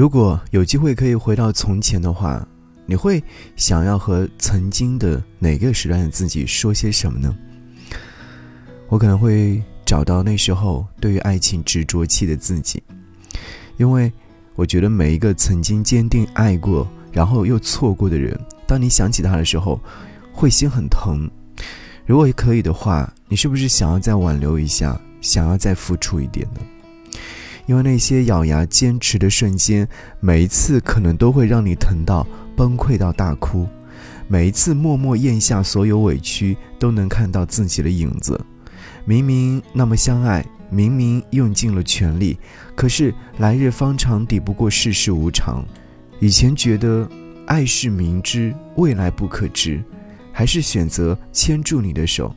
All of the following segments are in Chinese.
如果有机会可以回到从前的话，你会想要和曾经的哪个时段的自己说些什么呢？我可能会找到那时候对于爱情执着期的自己，因为我觉得每一个曾经坚定爱过，然后又错过的人，当你想起他的时候，会心很疼。如果可以的话，你是不是想要再挽留一下，想要再付出一点呢？因为那些咬牙坚持的瞬间，每一次可能都会让你疼到崩溃到大哭；每一次默默咽下所有委屈，都能看到自己的影子。明明那么相爱，明明用尽了全力，可是来日方长，抵不过世事无常。以前觉得爱是明知未来不可知，还是选择牵住你的手；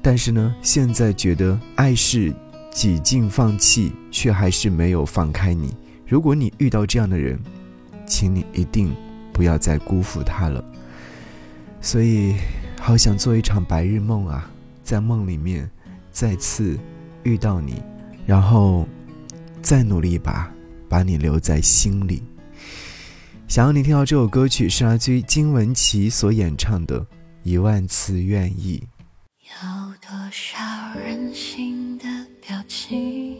但是呢，现在觉得爱是。几近放弃，却还是没有放开你。如果你遇到这样的人，请你一定不要再辜负他了。所以，好想做一场白日梦啊，在梦里面再次遇到你，然后再努力一把，把你留在心里。想要你听到这首歌曲，是来自于金玟岐所演唱的《一万次愿意》。有多少人心？表情，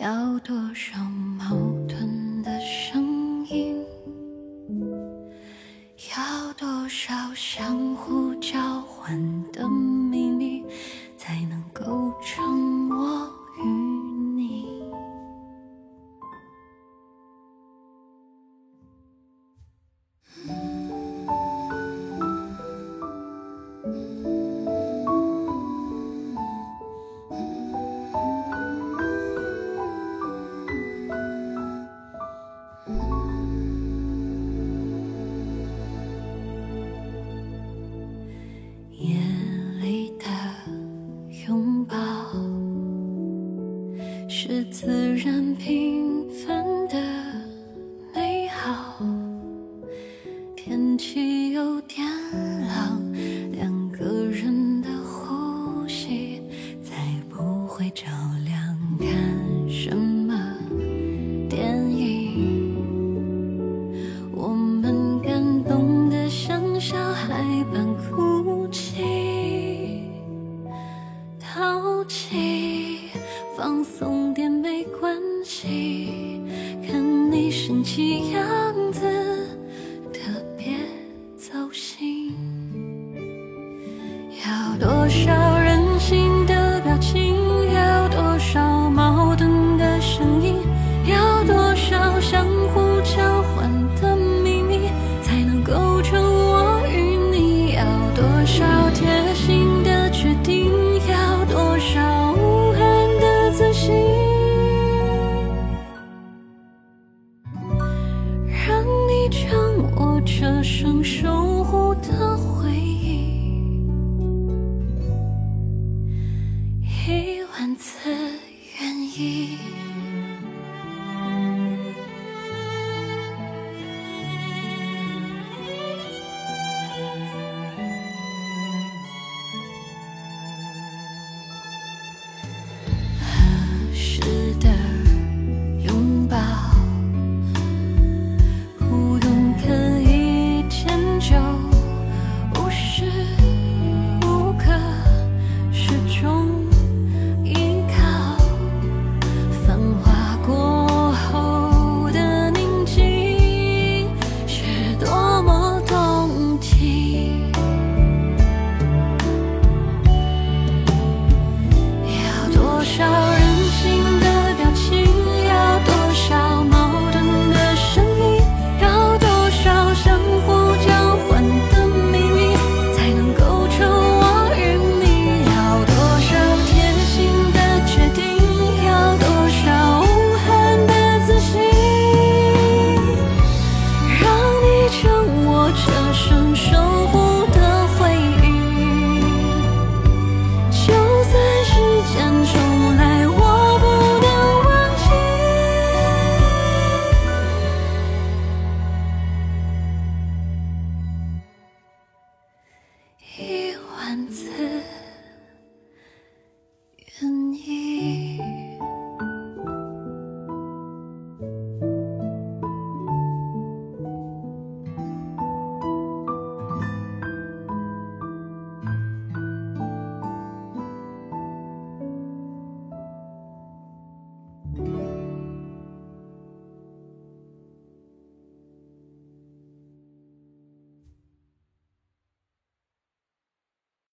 要多少矛盾是生气样子，特别走心。要多少此次。